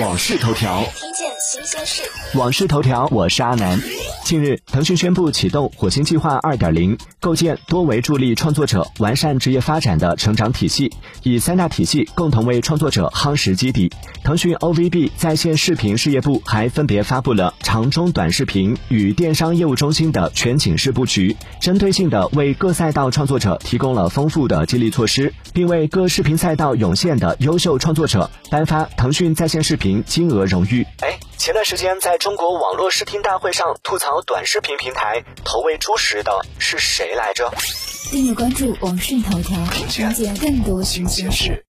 往事头条，听见新鲜事。往事头条，我是阿南。近日，腾讯宣布启动火星计划二点零，构建多维助力创作者完善职业发展的成长体系，以三大体系共同为创作者夯实基底。腾讯 OVB 在线视频事业部还分别发布了长中短视频与电商业务中心的全景式布局，针对性的为各赛道创作者提供了丰富的激励措施，并为各视频赛道涌现的优秀创作者颁发腾讯在线视频金额荣誉。哎，前段时间在中国网络视听大会上吐槽短视频平台投喂猪食的是谁来着？订阅关注网讯头条，了解更多新鲜事。